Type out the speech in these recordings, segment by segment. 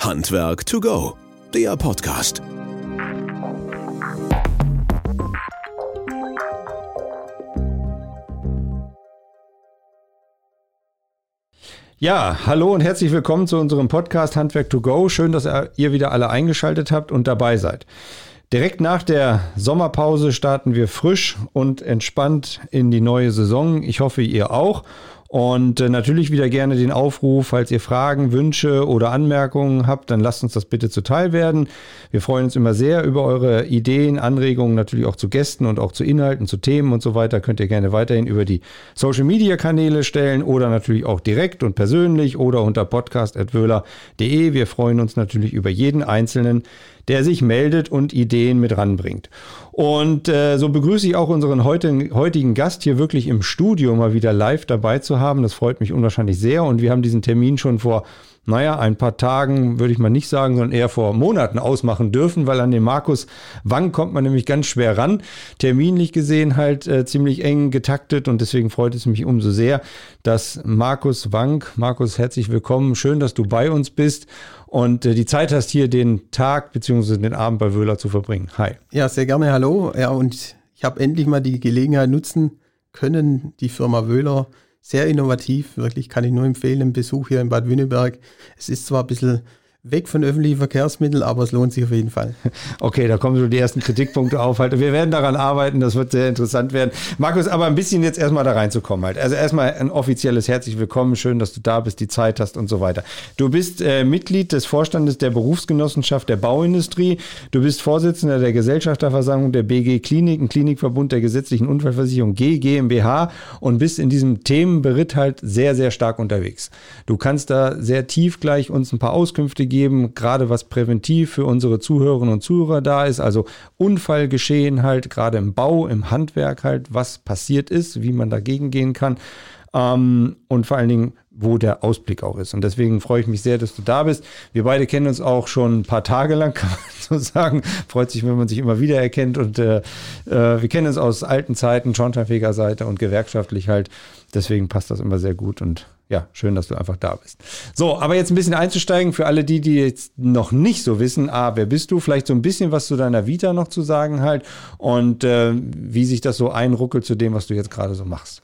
Handwerk to go, der Podcast. Ja, hallo und herzlich willkommen zu unserem Podcast Handwerk to go. Schön, dass ihr wieder alle eingeschaltet habt und dabei seid. Direkt nach der Sommerpause starten wir frisch und entspannt in die neue Saison. Ich hoffe, ihr auch. Und äh, natürlich wieder gerne den Aufruf, falls ihr Fragen, Wünsche oder Anmerkungen habt, dann lasst uns das bitte zuteil werden. Wir freuen uns immer sehr über eure Ideen, Anregungen, natürlich auch zu Gästen und auch zu Inhalten, zu Themen und so weiter. Könnt ihr gerne weiterhin über die Social Media Kanäle stellen oder natürlich auch direkt und persönlich oder unter podcast.wöhler.de. Wir freuen uns natürlich über jeden Einzelnen, der sich meldet und Ideen mit ranbringt. Und äh, so begrüße ich auch unseren heutigen, heutigen Gast hier wirklich im Studio mal wieder live dabei zu haben. Das freut mich unwahrscheinlich sehr. Und wir haben diesen Termin schon vor naja, ein paar Tagen würde ich mal nicht sagen, sondern eher vor Monaten ausmachen dürfen, weil an den Markus Wang kommt man nämlich ganz schwer ran. Terminlich gesehen halt äh, ziemlich eng getaktet und deswegen freut es mich umso sehr, dass Markus Wang, Markus, herzlich willkommen, schön, dass du bei uns bist und äh, die Zeit hast, hier den Tag bzw. den Abend bei Wöhler zu verbringen. Hi. Ja, sehr gerne, hallo. Ja, und ich habe endlich mal die Gelegenheit nutzen können, die Firma Wöhler sehr innovativ, wirklich kann ich nur empfehlen, einen Besuch hier in Bad Wünnenberg. Es ist zwar ein bisschen weg von öffentlichen Verkehrsmitteln, aber es lohnt sich auf jeden Fall. Okay, da kommen so die ersten Kritikpunkte auf. Halt. Wir werden daran arbeiten, das wird sehr interessant werden. Markus, aber ein bisschen jetzt erstmal da reinzukommen halt. Also erstmal ein offizielles herzlich willkommen, schön, dass du da bist, die Zeit hast und so weiter. Du bist äh, Mitglied des Vorstandes der Berufsgenossenschaft der Bauindustrie. Du bist Vorsitzender der Gesellschafterversammlung der BG Klinik, ein Klinikverbund der gesetzlichen Unfallversicherung G GmbH und bist in diesem Themenberitt halt sehr, sehr stark unterwegs. Du kannst da sehr tief gleich uns ein paar Auskünfte geben, gerade was präventiv für unsere Zuhörerinnen und Zuhörer da ist. Also Unfallgeschehen halt, gerade im Bau, im Handwerk halt, was passiert ist, wie man dagegen gehen kann. Ähm, und vor allen Dingen, wo der Ausblick auch ist. Und deswegen freue ich mich sehr, dass du da bist. Wir beide kennen uns auch schon ein paar Tage lang, kann man so sagen. Freut sich, wenn man sich immer wieder erkennt. Und äh, äh, wir kennen uns aus alten Zeiten, Schornsteinfeger Seite und gewerkschaftlich halt. Deswegen passt das immer sehr gut und ja, schön, dass du einfach da bist. So, aber jetzt ein bisschen einzusteigen für alle die, die jetzt noch nicht so wissen, ah, wer bist du? Vielleicht so ein bisschen was zu deiner Vita noch zu sagen halt und äh, wie sich das so einruckelt zu dem, was du jetzt gerade so machst.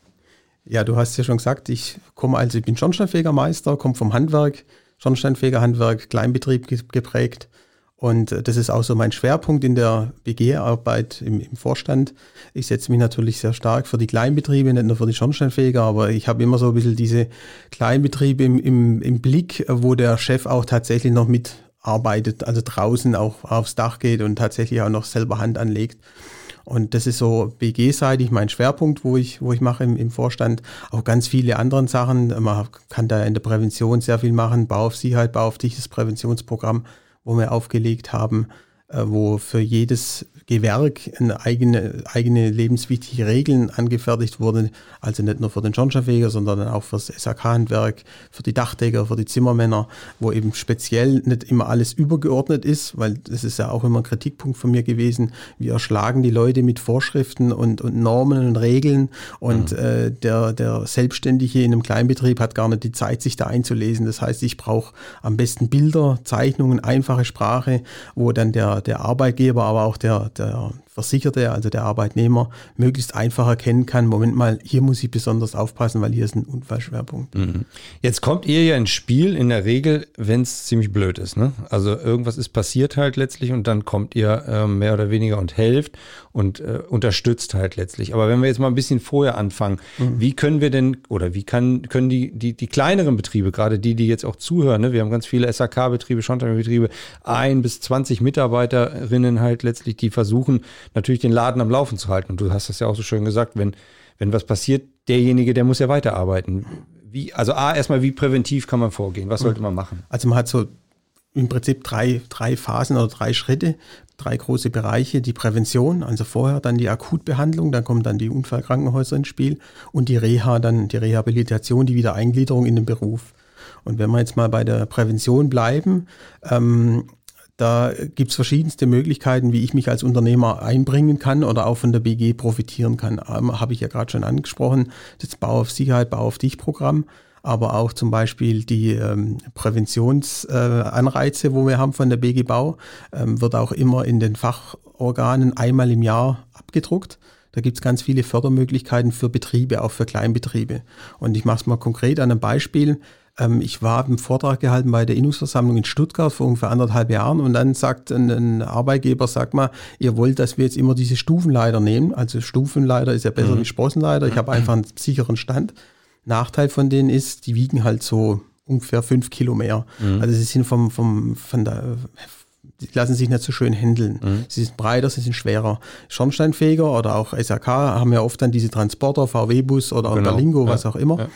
Ja, du hast ja schon gesagt, ich komme also, ich bin Schornsteinfegermeister, komme vom Handwerk, Schornsteinfegerhandwerk, Kleinbetrieb geprägt und äh, das ist auch so mein Schwerpunkt in der BG-Arbeit im, im, Vorstand. Ich setze mich natürlich sehr stark für die Kleinbetriebe, nicht nur für die Schornsteinfeger, aber ich habe immer so ein bisschen diese Kleinbetriebe im, im, im Blick, wo der Chef auch tatsächlich noch mitarbeitet, also draußen auch aufs Dach geht und tatsächlich auch noch selber Hand anlegt. Und das ist so BG-seitig mein Schwerpunkt, wo ich, wo ich mache im, im Vorstand. Auch ganz viele andere Sachen. Man kann da in der Prävention sehr viel machen. Bau auf Sicherheit, Bau auf dich, das Präventionsprogramm wo wir aufgelegt haben, äh, wo für jedes Gewerk eine eigene, eigene lebenswichtige Regeln angefertigt wurden. Also nicht nur für den Schornsteinfeger, sondern auch für das SAK-Handwerk, für die Dachdecker, für die Zimmermänner, wo eben speziell nicht immer alles übergeordnet ist, weil das ist ja auch immer ein Kritikpunkt von mir gewesen. Wir erschlagen die Leute mit Vorschriften und, und Normen und Regeln und mhm. äh, der, der Selbstständige in einem Kleinbetrieb hat gar nicht die Zeit, sich da einzulesen. Das heißt, ich brauche am besten Bilder, Zeichnungen, einfache Sprache, wo dann der, der Arbeitgeber, aber auch der, der Versicherte, also der Arbeitnehmer, möglichst einfach erkennen kann, Moment mal, hier muss ich besonders aufpassen, weil hier ist ein Unfallschwerpunkt. Mhm. Jetzt kommt ihr ja ins Spiel in der Regel, wenn es ziemlich blöd ist. Ne? Also irgendwas ist passiert halt letztlich und dann kommt ihr äh, mehr oder weniger und helft und äh, unterstützt halt letztlich. Aber wenn wir jetzt mal ein bisschen vorher anfangen, mhm. wie können wir denn oder wie kann, können die, die, die kleineren Betriebe, gerade die, die jetzt auch zuhören, ne? wir haben ganz viele SAK-Betriebe, Schornsteinbetriebe, ein bis 20 Mitarbeiterinnen halt letztlich, die versuchen, natürlich den Laden am Laufen zu halten. Und du hast das ja auch so schön gesagt, wenn, wenn was passiert, derjenige, der muss ja weiterarbeiten. Wie, also A, erstmal, wie präventiv kann man vorgehen? Was sollte man machen? Also man hat so im Prinzip drei, drei Phasen oder drei Schritte, drei große Bereiche. Die Prävention, also vorher dann die Akutbehandlung, dann kommen dann die Unfallkrankenhäuser ins Spiel und die Reha, dann die Rehabilitation, die Wiedereingliederung in den Beruf. Und wenn wir jetzt mal bei der Prävention bleiben, ähm, da gibt es verschiedenste Möglichkeiten, wie ich mich als Unternehmer einbringen kann oder auch von der BG profitieren kann. Ähm, Habe ich ja gerade schon angesprochen, das Bau auf Sicherheit, Bau auf dich Programm. aber auch zum Beispiel die ähm, Präventionsanreize, äh, wo wir haben von der BG Bau, ähm, wird auch immer in den Fachorganen einmal im Jahr abgedruckt. Da gibt es ganz viele Fördermöglichkeiten für Betriebe, auch für Kleinbetriebe. Und ich mache es mal konkret an einem Beispiel. Ähm, ich war einen Vortrag gehalten bei der Innungsversammlung in Stuttgart vor ungefähr anderthalb Jahren und dann sagt ein, ein, Arbeitgeber, sag mal, ihr wollt, dass wir jetzt immer diese Stufenleiter nehmen. Also Stufenleiter ist ja besser mhm. wie Sprossenleiter. Ich habe einfach einen sicheren Stand. Nachteil von denen ist, die wiegen halt so ungefähr fünf Kilo mehr. Mhm. Also sie sind vom, vom, von der die lassen sich nicht so schön handeln. Mhm. Sie sind breiter, sie sind schwerer. Schornsteinfeger oder auch SAK haben ja oft dann diese Transporter, VW-Bus oder genau. Berlingo, was ja. auch immer. Ja.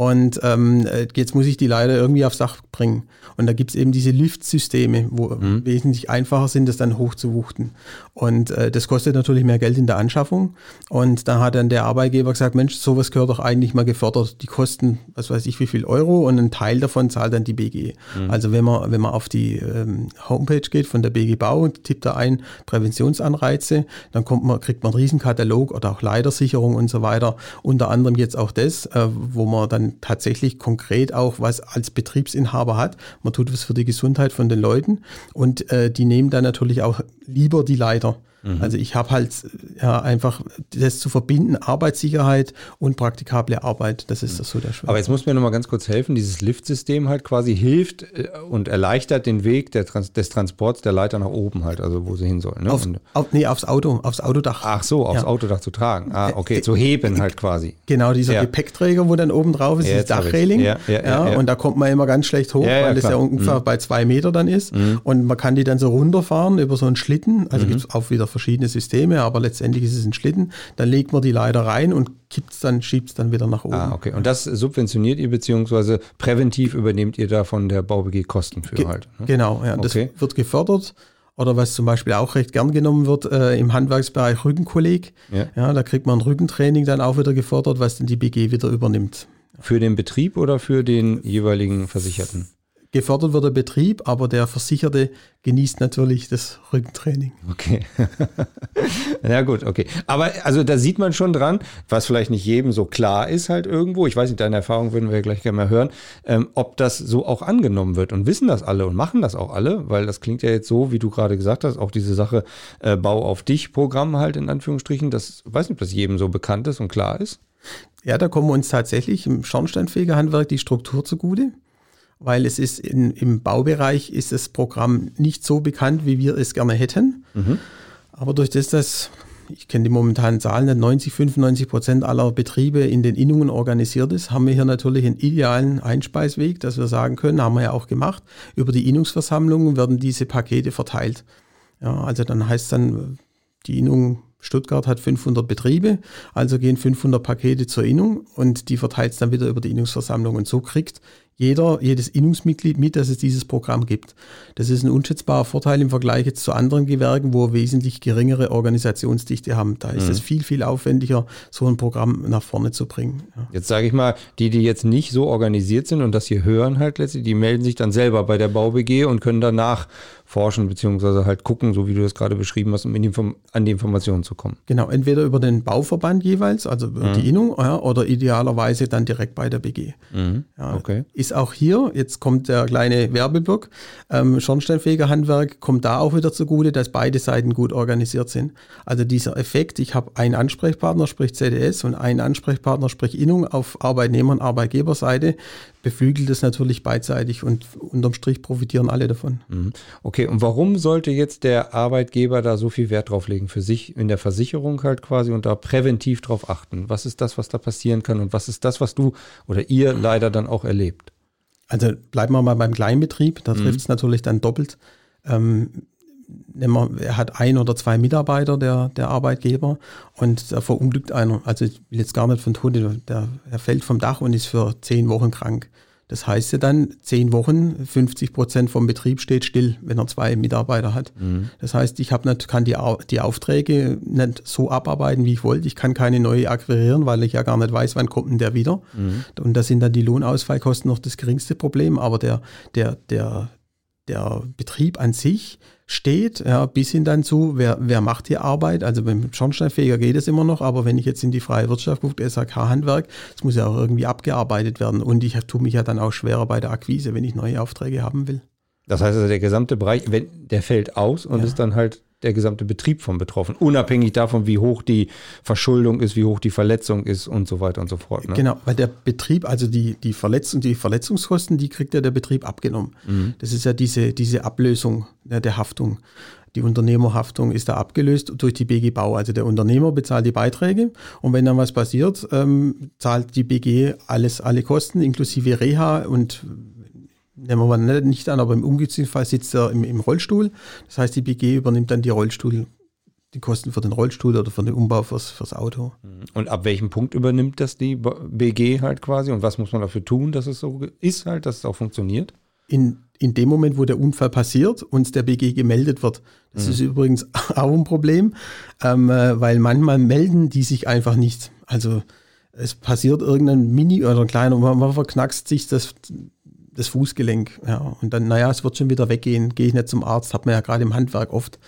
Und ähm, jetzt muss ich die leider irgendwie aufs Dach bringen. Und da gibt es eben diese Lift-Systeme, wo mhm. wesentlich einfacher sind, das dann hochzuwuchten. Und äh, das kostet natürlich mehr Geld in der Anschaffung. Und da hat dann der Arbeitgeber gesagt, Mensch, sowas gehört doch eigentlich mal gefördert. Die kosten, was weiß ich, wie viel Euro und ein Teil davon zahlt dann die BG. Mhm. Also wenn man, wenn man auf die ähm, Homepage geht von der BG Bau und tippt da ein Präventionsanreize, dann kommt man, kriegt man einen Riesenkatalog oder auch Leitersicherung und so weiter. Unter anderem jetzt auch das, äh, wo man dann tatsächlich konkret auch was als Betriebsinhaber hat. Man tut was für die Gesundheit von den Leuten und äh, die nehmen dann natürlich auch lieber die Leiter. Mhm. Also ich habe halt ja, einfach das zu verbinden, Arbeitssicherheit und praktikable Arbeit, das ist mhm. das so der Schwerpunkt. Aber jetzt muss mir noch mal ganz kurz helfen, dieses Liftsystem halt quasi hilft äh, und erleichtert den Weg Trans des Transports der Leiter nach oben halt, also wo sie hin sollen. Ne? Auf, auf, nee, aufs Auto, aufs Autodach. Ach so, aufs ja. Autodach zu tragen. Ah, okay, äh, zu heben halt quasi. Genau, dieser ja. Gepäckträger, wo dann oben drauf ist, ja, das Dachreling. Ja, ja, ja, Und da kommt man immer ganz schlecht hoch, weil es ja ungefähr mhm. bei zwei Meter dann ist. Mhm. Und man kann die dann so runterfahren über so einen Schlitten. Also mhm. gibt es auch wieder verschiedene Systeme, aber letztendlich ist es ein Schlitten. Dann legt man die Leiter rein und kippt es dann, schiebt es dann wieder nach oben. Ah, okay. Und das subventioniert ihr beziehungsweise präventiv übernehmt ihr da von der BauBG Kosten für Ge halt? Ne? Genau, ja. Okay. Das wird gefördert. Oder was zum Beispiel auch recht gern genommen wird äh, im Handwerksbereich Rückenkolleg. Ja. ja. Da kriegt man ein Rückentraining dann auch wieder gefördert, was dann die BG wieder übernimmt. Für den Betrieb oder für den jeweiligen Versicherten? Gefördert wird der Betrieb, aber der Versicherte genießt natürlich das Rückentraining. Okay. ja gut, okay. Aber also da sieht man schon dran, was vielleicht nicht jedem so klar ist halt irgendwo, ich weiß nicht, deine Erfahrung würden wir gleich gerne mal hören, ähm, ob das so auch angenommen wird und wissen das alle und machen das auch alle, weil das klingt ja jetzt so, wie du gerade gesagt hast, auch diese Sache äh, Bau auf dich Programm halt in Anführungsstrichen, das weiß nicht, ob das jedem so bekannt ist und klar ist. Ja, da kommen uns tatsächlich im Schornsteinfegerhandwerk die Struktur zugute weil es ist in, im Baubereich ist das Programm nicht so bekannt, wie wir es gerne hätten. Mhm. Aber durch das, dass ich kenne die momentanen Zahlen, 90, 95 Prozent aller Betriebe in den Innungen organisiert ist, haben wir hier natürlich einen idealen Einspeisweg, dass wir sagen können, haben wir ja auch gemacht, über die Innungsversammlungen werden diese Pakete verteilt. Ja, also dann heißt dann, die Innung Stuttgart hat 500 Betriebe, also gehen 500 Pakete zur Innung und die verteilt es dann wieder über die Innungsversammlung. Und so kriegt jeder, jedes Innungsmitglied mit, dass es dieses Programm gibt. Das ist ein unschätzbarer Vorteil im Vergleich jetzt zu anderen Gewerken, wo wir wesentlich geringere Organisationsdichte haben. Da ist mhm. es viel, viel aufwendiger, so ein Programm nach vorne zu bringen. Ja. Jetzt sage ich mal, die, die jetzt nicht so organisiert sind und das hier hören halt letztlich, die melden sich dann selber bei der BauBG und können danach forschen, beziehungsweise halt gucken, so wie du das gerade beschrieben hast, um die, an die Informationen zu kommen. Genau, entweder über den Bauverband jeweils, also über mhm. die Innung, ja, oder idealerweise dann direkt bei der BG. Mhm. Ja, okay. Ist auch hier, jetzt kommt der kleine Werbeblock, ähm, Schornsteinfegerhandwerk kommt da auch wieder zugute, dass beide Seiten gut organisiert sind. Also dieser Effekt, ich habe einen Ansprechpartner, sprich CDS, und einen Ansprechpartner, sprich Innung auf Arbeitnehmer- und Arbeitgeberseite, beflügelt es natürlich beidseitig und unterm Strich profitieren alle davon. Mhm. Okay, und warum sollte jetzt der Arbeitgeber da so viel Wert drauf legen für sich in der Versicherung halt quasi und da präventiv drauf achten? Was ist das, was da passieren kann und was ist das, was du oder ihr leider dann auch erlebt? Also bleiben wir mal beim Kleinbetrieb, da mhm. trifft es natürlich dann doppelt. Ähm, er hat ein oder zwei Mitarbeiter, der, der Arbeitgeber, und da verunglückt einer. Also ich will jetzt gar nicht von Tod, der, er fällt vom Dach und ist für zehn Wochen krank. Das heißt ja dann, zehn Wochen, 50 Prozent vom Betrieb steht still, wenn er zwei Mitarbeiter hat. Mhm. Das heißt, ich hab nicht, kann die, die Aufträge nicht so abarbeiten, wie ich wollte. Ich kann keine neue akquirieren, weil ich ja gar nicht weiß, wann kommt denn der wieder. Mhm. Und da sind dann die Lohnausfallkosten noch das geringste Problem. Aber der, der, der, der Betrieb an sich steht, ja, bis hin dann zu, wer, wer macht die Arbeit. Also beim Schornsteinfeger geht es immer noch, aber wenn ich jetzt in die freie Wirtschaft gucke, SAK-Handwerk, das muss ja auch irgendwie abgearbeitet werden. Und ich tue mich ja dann auch schwerer bei der Akquise, wenn ich neue Aufträge haben will. Das heißt also, der gesamte Bereich, wenn, der fällt aus und ja. ist dann halt der gesamte Betrieb von betroffen, unabhängig davon, wie hoch die Verschuldung ist, wie hoch die Verletzung ist und so weiter und so fort. Ne? Genau, weil der Betrieb, also die, die Verletzung, die Verletzungskosten, die kriegt ja der Betrieb abgenommen. Mhm. Das ist ja diese, diese Ablösung der, der Haftung. Die Unternehmerhaftung ist da abgelöst durch die BG Bau. Also der Unternehmer bezahlt die Beiträge und wenn dann was passiert, ähm, zahlt die BG alles, alle Kosten inklusive Reha und nehmen wir mal nicht an, aber im ungünstigen Fall sitzt er im, im, Rollstuhl. Das heißt, die BG übernimmt dann die Rollstuhl, die Kosten für den Rollstuhl oder für den Umbau fürs, fürs Auto. Mhm. Und ab welchem Punkt übernimmt das die BG halt quasi? Und was muss man dafür tun, dass es so ist halt, dass es auch funktioniert? In, in dem Moment, wo der Unfall passiert und der BG gemeldet wird. Das mhm. ist übrigens auch ein Problem, ähm, äh, weil manchmal melden die sich einfach nicht. Also es passiert irgendein Mini oder ein kleiner, man, man verknackst sich das das Fußgelenk. Ja. Und dann, naja, es wird schon wieder weggehen, gehe ich nicht zum Arzt, hat man ja gerade im Handwerk oft.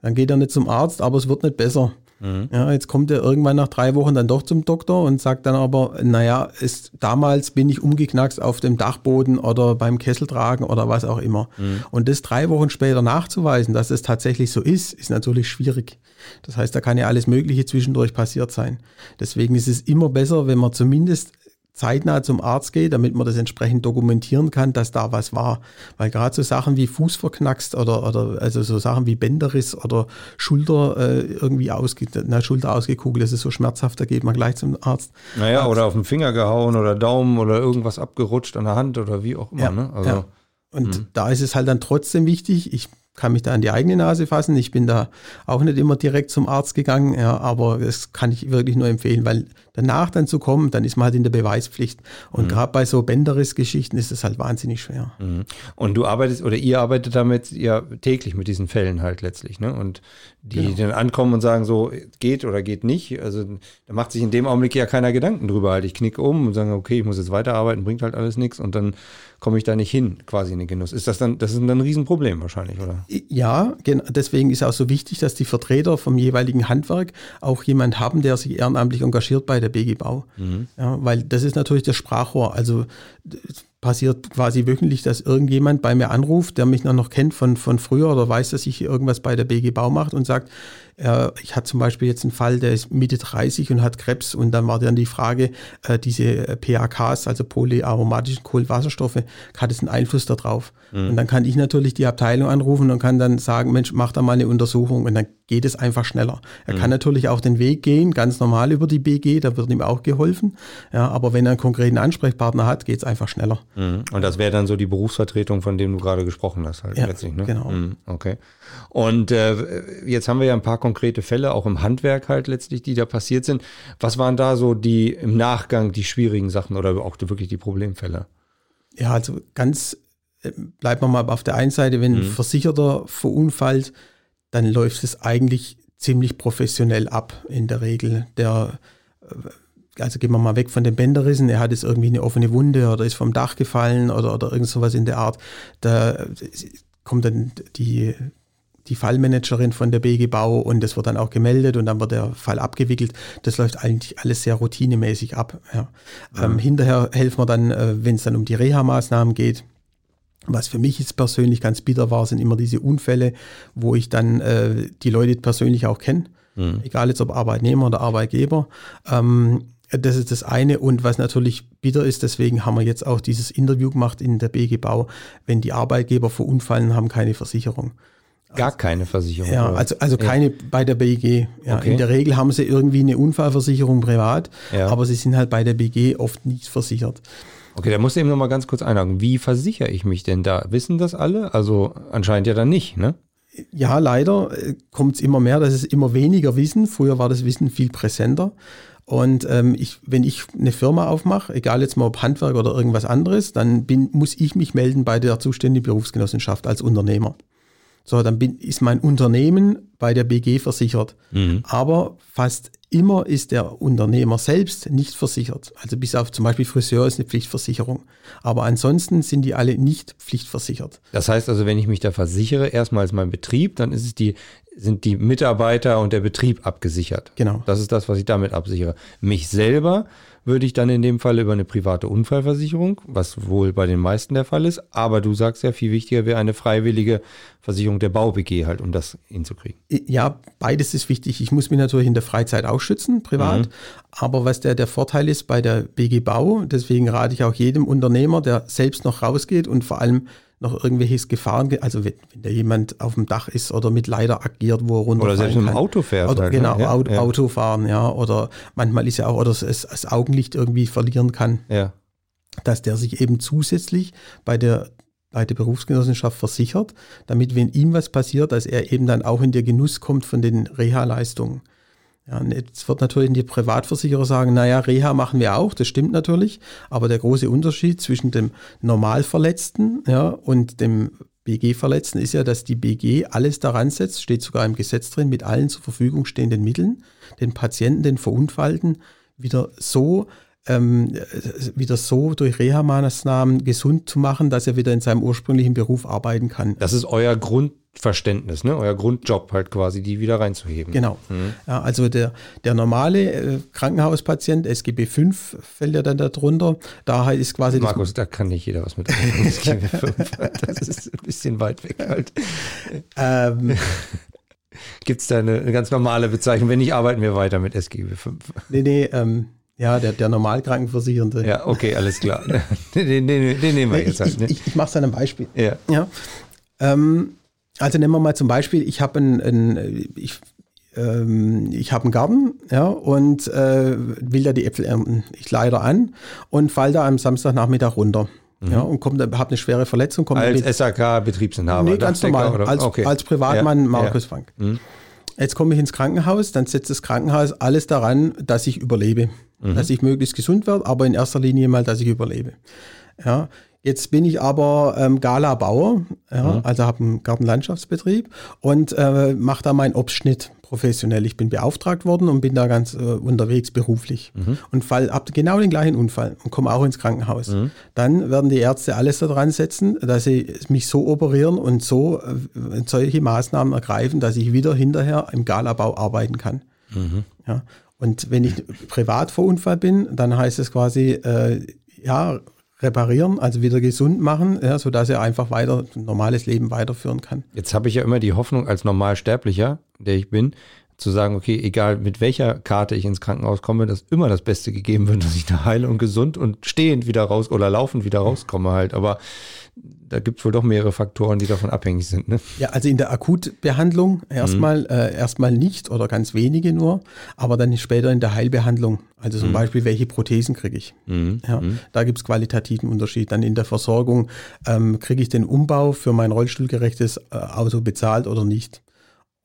Dann geht er nicht zum Arzt, aber es wird nicht besser. Mhm. Ja, jetzt kommt er irgendwann nach drei Wochen dann doch zum Doktor und sagt dann aber, naja, ist, damals bin ich umgeknackst auf dem Dachboden oder beim Kesseltragen oder was auch immer. Mhm. Und das drei Wochen später nachzuweisen, dass es tatsächlich so ist, ist natürlich schwierig. Das heißt, da kann ja alles Mögliche zwischendurch passiert sein. Deswegen ist es immer besser, wenn man zumindest zeitnah zum Arzt geht, damit man das entsprechend dokumentieren kann, dass da was war. Weil gerade so Sachen wie Fuß verknackst oder, oder also so Sachen wie Bänderriss oder Schulter äh, irgendwie ausge, na, Schulter ausgekugelt, das ist so schmerzhaft, da geht man gleich zum Arzt. Naja, Arzt. oder auf den Finger gehauen oder Daumen oder irgendwas abgerutscht an der Hand oder wie auch immer. Ja, ne? also, ja. Und mh. da ist es halt dann trotzdem wichtig, ich kann mich da an die eigene Nase fassen. Ich bin da auch nicht immer direkt zum Arzt gegangen, ja, aber das kann ich wirklich nur empfehlen, weil danach dann zu kommen, dann ist man halt in der Beweispflicht. Und mhm. gerade bei so Bänderriss-Geschichten ist es halt wahnsinnig schwer. Mhm. Und du arbeitest oder ihr arbeitet damit ja täglich mit diesen Fällen halt letztlich, ne? Und die genau. dann ankommen und sagen so, geht oder geht nicht. Also da macht sich in dem Augenblick ja keiner Gedanken drüber halt. Ich knicke um und sage, okay, ich muss jetzt weiterarbeiten, bringt halt alles nichts und dann komme ich da nicht hin, quasi in den Genuss. Ist das dann, das ist dann ein Riesenproblem wahrscheinlich, oder? Ja, deswegen ist auch so wichtig, dass die Vertreter vom jeweiligen Handwerk auch jemand haben, der sich ehrenamtlich engagiert bei der BG Bau. Mhm. Ja, weil das ist natürlich das Sprachrohr. Also passiert quasi wöchentlich, dass irgendjemand bei mir anruft, der mich noch kennt von, von früher oder weiß, dass ich irgendwas bei der BG Bau macht und sagt, äh, ich hatte zum Beispiel jetzt einen Fall, der ist Mitte 30 und hat Krebs und dann war dann die Frage, äh, diese PAKs, also polyaromatischen Kohlenwasserstoffe, hat es einen Einfluss darauf? Mhm. Und dann kann ich natürlich die Abteilung anrufen und kann dann sagen, Mensch, mach da mal eine Untersuchung und dann geht es einfach schneller. Er mhm. kann natürlich auch den Weg gehen, ganz normal über die BG, da wird ihm auch geholfen. Ja, aber wenn er einen konkreten Ansprechpartner hat, geht es einfach schneller. Mhm. Und das wäre dann so die Berufsvertretung, von dem du gerade gesprochen hast, halt ja, letztlich, ne? Genau. Mhm. Okay. Und äh, jetzt haben wir ja ein paar konkrete Fälle, auch im Handwerk halt letztlich, die da passiert sind. Was waren da so die im Nachgang die schwierigen Sachen oder auch wirklich die Problemfälle? Ja, also ganz äh, bleibt man mal auf der einen Seite, wenn ein mhm. Versicherter verunfallt, dann läuft es eigentlich ziemlich professionell ab in der Regel. Der, äh, also gehen wir mal weg von den Bänderrissen, er hat jetzt irgendwie eine offene Wunde oder ist vom Dach gefallen oder, oder irgend sowas in der Art. Da kommt dann die, die Fallmanagerin von der BG Bau und das wird dann auch gemeldet und dann wird der Fall abgewickelt. Das läuft eigentlich alles sehr routinemäßig ab. Ja. Ähm, hinterher helfen wir dann, äh, wenn es dann um die Reha-Maßnahmen geht was für mich jetzt persönlich ganz bitter war, sind immer diese Unfälle, wo ich dann äh, die Leute persönlich auch kenne. Mhm. Egal jetzt ob Arbeitnehmer oder Arbeitgeber. Ähm, das ist das eine. Und was natürlich bitter ist, deswegen haben wir jetzt auch dieses Interview gemacht in der BG Bau, wenn die Arbeitgeber verunfallen, haben keine Versicherung. Gar keine Versicherung. Ja, also, also keine ja. bei der BG. Ja, okay. In der Regel haben sie irgendwie eine Unfallversicherung privat, ja. aber sie sind halt bei der BG oft nicht versichert. Okay, da muss ich eben noch mal ganz kurz einhaken. Wie versichere ich mich denn da? Wissen das alle? Also anscheinend ja dann nicht, ne? Ja, leider äh, kommt es immer mehr, dass es immer weniger Wissen. Früher war das Wissen viel präsenter. Und ähm, ich, wenn ich eine Firma aufmache, egal jetzt mal ob Handwerk oder irgendwas anderes, dann bin, muss ich mich melden bei der zuständigen Berufsgenossenschaft als Unternehmer. So, dann bin, ist mein Unternehmen bei der BG versichert. Mhm. Aber fast immer ist der Unternehmer selbst nicht versichert. Also bis auf zum Beispiel Friseur ist eine Pflichtversicherung. Aber ansonsten sind die alle nicht pflichtversichert. Das heißt also, wenn ich mich da versichere, erstmal als mein Betrieb, dann ist es die, sind die Mitarbeiter und der Betrieb abgesichert. Genau. Das ist das, was ich damit absichere. Mich selber würde ich dann in dem Fall über eine private Unfallversicherung, was wohl bei den meisten der Fall ist. Aber du sagst ja, viel wichtiger wäre eine freiwillige Versicherung der BauBG halt, um das hinzukriegen. Ja, beides ist wichtig. Ich muss mich natürlich in der Freizeit auch schützen, privat. Mhm. Aber was der, der Vorteil ist bei der BG Bau, deswegen rate ich auch jedem Unternehmer, der selbst noch rausgeht und vor allem noch irgendwelches Gefahren, also wenn, wenn da jemand auf dem Dach ist oder mit Leiter agiert, wo er runter Oder selbst mit dem Auto fährt. Oder, halt, ne? genau, ja, Auto, ja. Auto, fahren, ja. Oder manchmal ist ja auch, oder es, das Augenlicht irgendwie verlieren kann. Ja. Dass der sich eben zusätzlich bei der bei der Berufsgenossenschaft versichert, damit, wenn ihm was passiert, dass er eben dann auch in der Genuss kommt von den Reha-Leistungen. Ja, jetzt wird natürlich die Privatversicherer sagen, naja, Reha machen wir auch, das stimmt natürlich, aber der große Unterschied zwischen dem Normalverletzten ja, und dem BG-Verletzten ist ja, dass die BG alles daran setzt, steht sogar im Gesetz drin, mit allen zur Verfügung stehenden Mitteln, den Patienten, den Verunfallten wieder so ähm, wieder so durch Reha-Maßnahmen gesund zu machen, dass er wieder in seinem ursprünglichen Beruf arbeiten kann. Das ist euer Grund, Verständnis, ne? euer Grundjob halt quasi, die wieder reinzuheben. Genau. Mhm. Ja, also der, der normale äh, Krankenhauspatient, SGB 5 fällt ja dann darunter. Da halt ist quasi. Markus, da kann nicht jeder was mit SGB 5. Das ist ein bisschen weit weg halt. Ähm, Gibt es da eine, eine, ganz normale Bezeichnung? Wenn nicht, arbeiten wir weiter mit SGB 5. Nee, nee, ähm, ja, der, der Normalkrankenversichernde. Ja, okay, alles klar. den, den, den, nehmen wir jetzt halt. Ne? Ich, ich, ich mache es an einem Beispiel. Ja. ja. Ähm, also nehmen wir mal zum Beispiel, ich habe ein, ein, ich, ähm, ich habe einen Garten ja, und äh, will da die Äpfel ernten. Ich leide an und fall da am Samstagnachmittag runter. Mhm. Ja, und habe eine schwere Verletzung. als SAK-Betriebsinhaber? Nee, ganz normal. Als, okay. als Privatmann ja, Markus ja. Frank. Mhm. Jetzt komme ich ins Krankenhaus, dann setzt das Krankenhaus alles daran, dass ich überlebe. Mhm. Dass ich möglichst gesund werde, aber in erster Linie mal, dass ich überlebe. Ja, Jetzt bin ich aber ähm, Gala-Bauer, ja, mhm. also habe einen Gartenlandschaftsbetrieb und äh, mache da meinen Obstschnitt professionell. Ich bin beauftragt worden und bin da ganz äh, unterwegs beruflich mhm. und fall ab genau den gleichen Unfall und komme auch ins Krankenhaus. Mhm. Dann werden die Ärzte alles daran setzen, dass sie mich so operieren und so äh, solche Maßnahmen ergreifen, dass ich wieder hinterher im Galabau arbeiten kann. Mhm. Ja. Und wenn ich privat verunfallt bin, dann heißt es quasi, äh, ja, reparieren, also wieder gesund machen, ja, sodass er einfach weiter ein normales Leben weiterführen kann. Jetzt habe ich ja immer die Hoffnung als Normalsterblicher, der ich bin, zu sagen, okay, egal mit welcher Karte ich ins Krankenhaus komme, dass immer das Beste gegeben wird, dass ich da heil und gesund und stehend wieder raus oder laufend wieder rauskomme halt. Aber da gibt es wohl doch mehrere Faktoren, die davon abhängig sind. Ne? Ja, also in der Akutbehandlung erstmal mhm. äh, erstmal nicht oder ganz wenige nur, aber dann später in der Heilbehandlung. Also zum mhm. Beispiel, welche Prothesen kriege ich? Mhm. Ja, mhm. Da gibt es qualitativen Unterschied. Dann in der Versorgung, ähm, kriege ich den Umbau für mein rollstuhlgerechtes äh, Auto bezahlt oder nicht?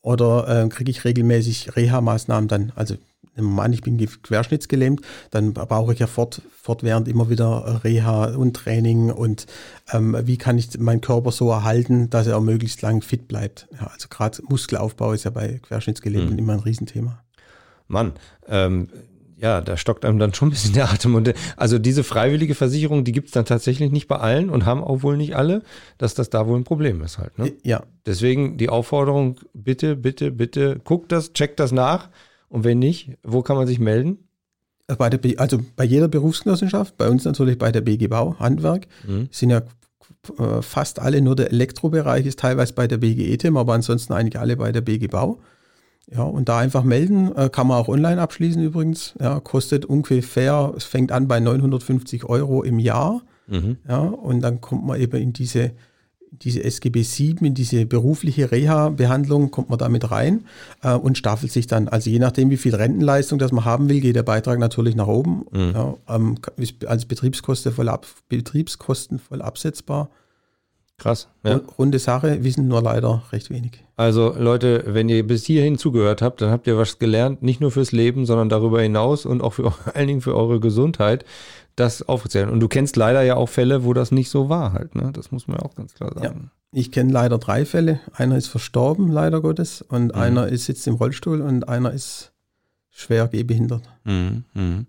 Oder äh, kriege ich regelmäßig Reha-Maßnahmen dann? Also Mann, ich bin querschnittsgelähmt, dann brauche ich ja fort, fortwährend immer wieder Reha und Training und ähm, wie kann ich meinen Körper so erhalten, dass er möglichst lang fit bleibt. Ja, also gerade Muskelaufbau ist ja bei Querschnittsgelähmten mhm. immer ein Riesenthema. Mann, ähm, ja, da stockt einem dann schon ein bisschen der Atem. Und also diese freiwillige Versicherung, die gibt es dann tatsächlich nicht bei allen und haben auch wohl nicht alle, dass das da wohl ein Problem ist halt. Ne? Ja. Deswegen die Aufforderung, bitte, bitte, bitte, guckt das, checkt das nach. Und wenn nicht, wo kann man sich melden? Bei der, also bei jeder Berufsgenossenschaft, bei uns natürlich bei der BG Bau, Handwerk, mhm. sind ja äh, fast alle, nur der Elektrobereich ist teilweise bei der BG ETEM, aber ansonsten eigentlich alle bei der BG Bau. Ja, und da einfach melden, äh, kann man auch online abschließen übrigens. Ja, kostet ungefähr, es fängt an bei 950 Euro im Jahr. Mhm. Ja, und dann kommt man eben in diese diese SGB 7, in diese berufliche Reha-Behandlung, kommt man damit rein äh, und staffelt sich dann. Also je nachdem, wie viel Rentenleistung das man haben will, geht der Beitrag natürlich nach oben. Mhm. Ja, ähm, ist als Betriebskosten voll, ab, Betriebskosten voll absetzbar. Krass. Ja. Runde Sache, wissen nur leider recht wenig. Also Leute, wenn ihr bis hierhin zugehört habt, dann habt ihr was gelernt, nicht nur fürs Leben, sondern darüber hinaus und auch vor allen Dingen für eure Gesundheit das aufzählen. Und du kennst leider ja auch Fälle, wo das nicht so war halt. Ne? Das muss man ja auch ganz klar sagen. Ja. Ich kenne leider drei Fälle. Einer ist verstorben, leider Gottes, und mhm. einer ist jetzt im Rollstuhl und einer ist schwer gehbehindert. Mhm. Mhm.